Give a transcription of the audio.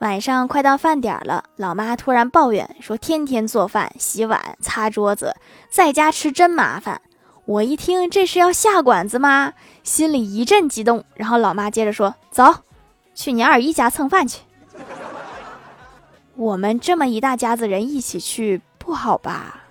晚上快到饭点了老妈突然抱怨说天天做饭洗碗擦桌子在家吃真麻烦。我一听这是要下馆子吗？心里一阵激动然后老妈接着说走去你二姨家蹭饭去。我们这么一大家子人一起去不好吧？